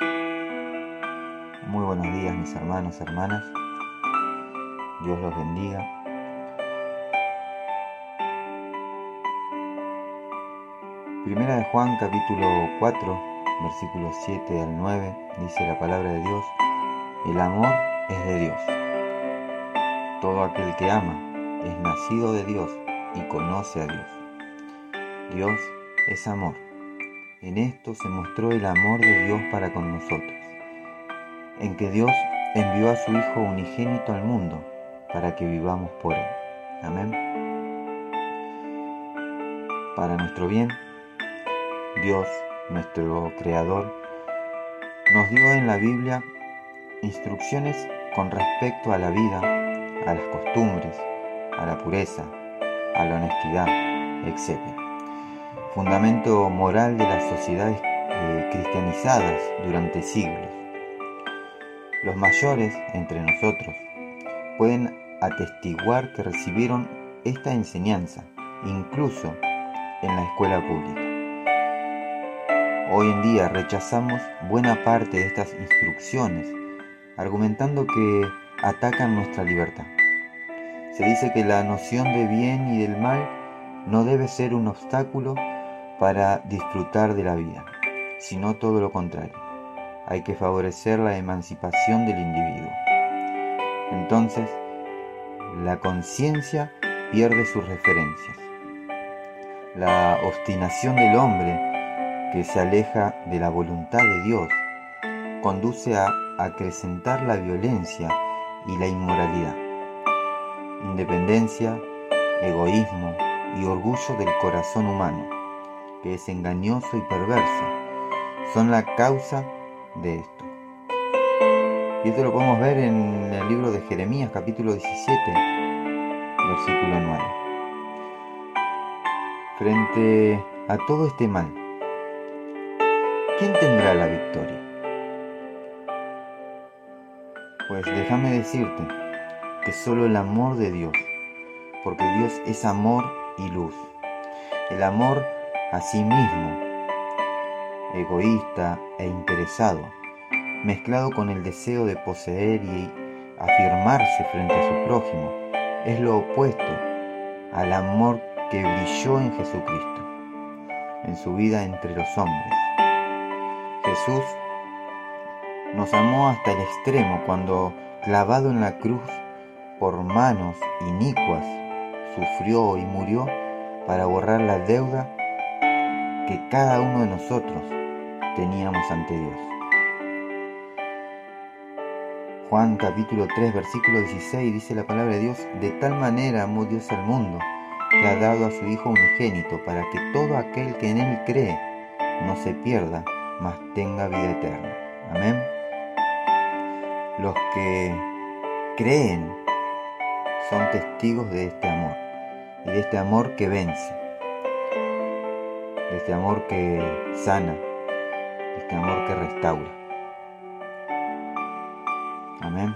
Muy buenos días mis hermanos, hermanas. Dios los bendiga. Primera de Juan capítulo 4, versículos 7 al 9, dice la palabra de Dios, el amor es de Dios. Todo aquel que ama es nacido de Dios y conoce a Dios. Dios es amor. En esto se mostró el amor de Dios para con nosotros, en que Dios envió a su Hijo unigénito al mundo para que vivamos por Él. Amén. Para nuestro bien, Dios, nuestro Creador, nos dio en la Biblia instrucciones con respecto a la vida, a las costumbres, a la pureza, a la honestidad, etc. Fundamento moral de las sociedades eh, cristianizadas durante siglos. Los mayores entre nosotros pueden atestiguar que recibieron esta enseñanza, incluso en la escuela pública. Hoy en día rechazamos buena parte de estas instrucciones, argumentando que atacan nuestra libertad. Se dice que la noción de bien y del mal no debe ser un obstáculo para disfrutar de la vida, sino todo lo contrario. Hay que favorecer la emancipación del individuo. Entonces, la conciencia pierde sus referencias. La obstinación del hombre que se aleja de la voluntad de Dios conduce a acrecentar la violencia y la inmoralidad. Independencia, egoísmo y orgullo del corazón humano, que es engañoso y perverso, son la causa de esto. Y esto lo podemos ver en el libro de Jeremías capítulo 17, versículo 9. Frente a todo este mal, ¿quién tendrá la victoria? Pues déjame decirte que solo el amor de Dios, porque Dios es amor y luz. El amor a sí mismo, egoísta e interesado, mezclado con el deseo de poseer y afirmarse frente a su prójimo, es lo opuesto al amor que brilló en Jesucristo, en su vida entre los hombres. Jesús nos amó hasta el extremo cuando, clavado en la cruz por manos inicuas, sufrió y murió para borrar la deuda que cada uno de nosotros teníamos ante Dios. Juan capítulo 3 versículo 16 dice la palabra de Dios, de tal manera amó Dios al mundo que ha dado a su Hijo unigénito para que todo aquel que en Él cree no se pierda, mas tenga vida eterna. Amén. Los que creen son testigos de este amor y de este amor que vence, este amor que sana, este amor que restaura. Amén.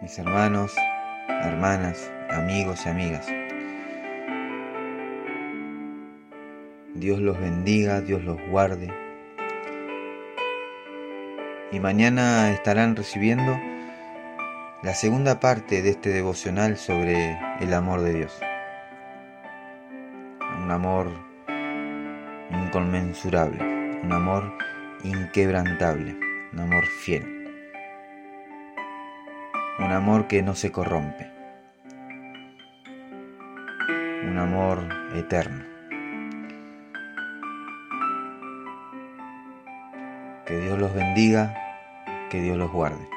mis hermanos, hermanas, amigos y amigas. Dios los bendiga, Dios los guarde. Y mañana estarán recibiendo la segunda parte de este devocional sobre el amor de Dios. Un amor inconmensurable, un amor inquebrantable, un amor fiel un amor que no se corrompe, un amor eterno. Que Dios los bendiga, que Dios los guarde.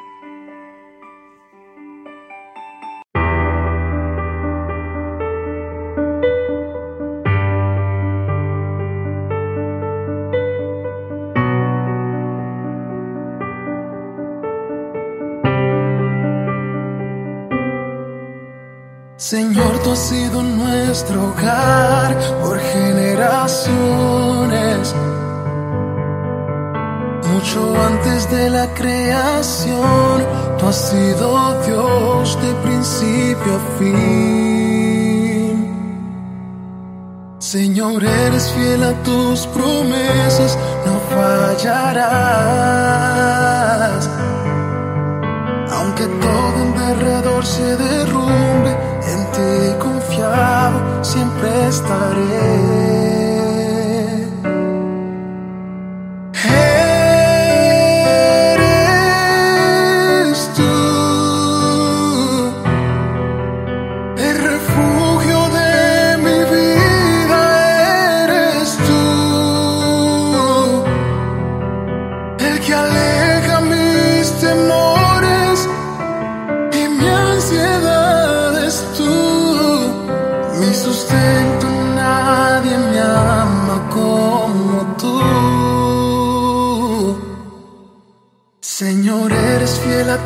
Señor, tú has sido nuestro hogar por generaciones. Mucho antes de la creación, tú has sido Dios de principio a fin. Señor, eres fiel a tus promesas, no fallarás.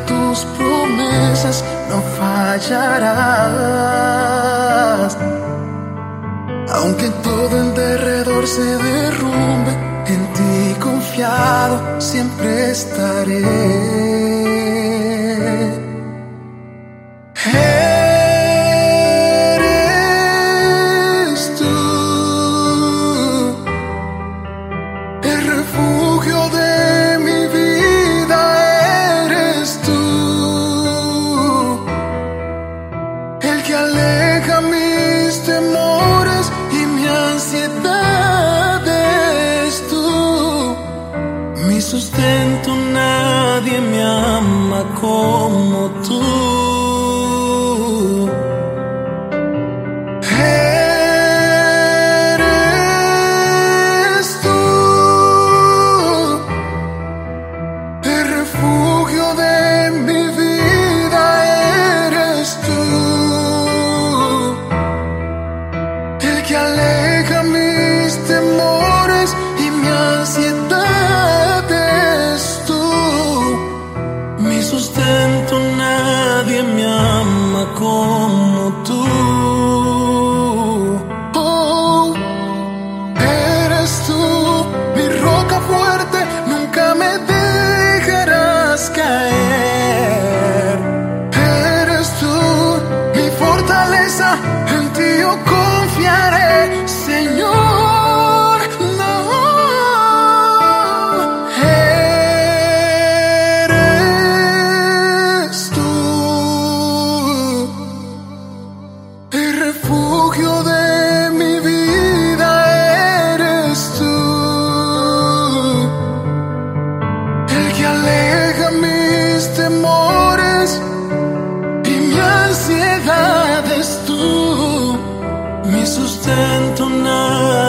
tus promesas, no fallarás. Aunque todo en derredor se derrumbe, en ti confiado siempre estaré. sustento, nadie me ama como tú.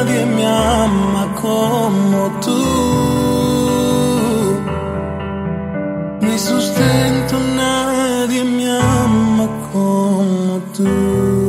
nadie me ama como tú. Mi sustento nadie me ama como tú.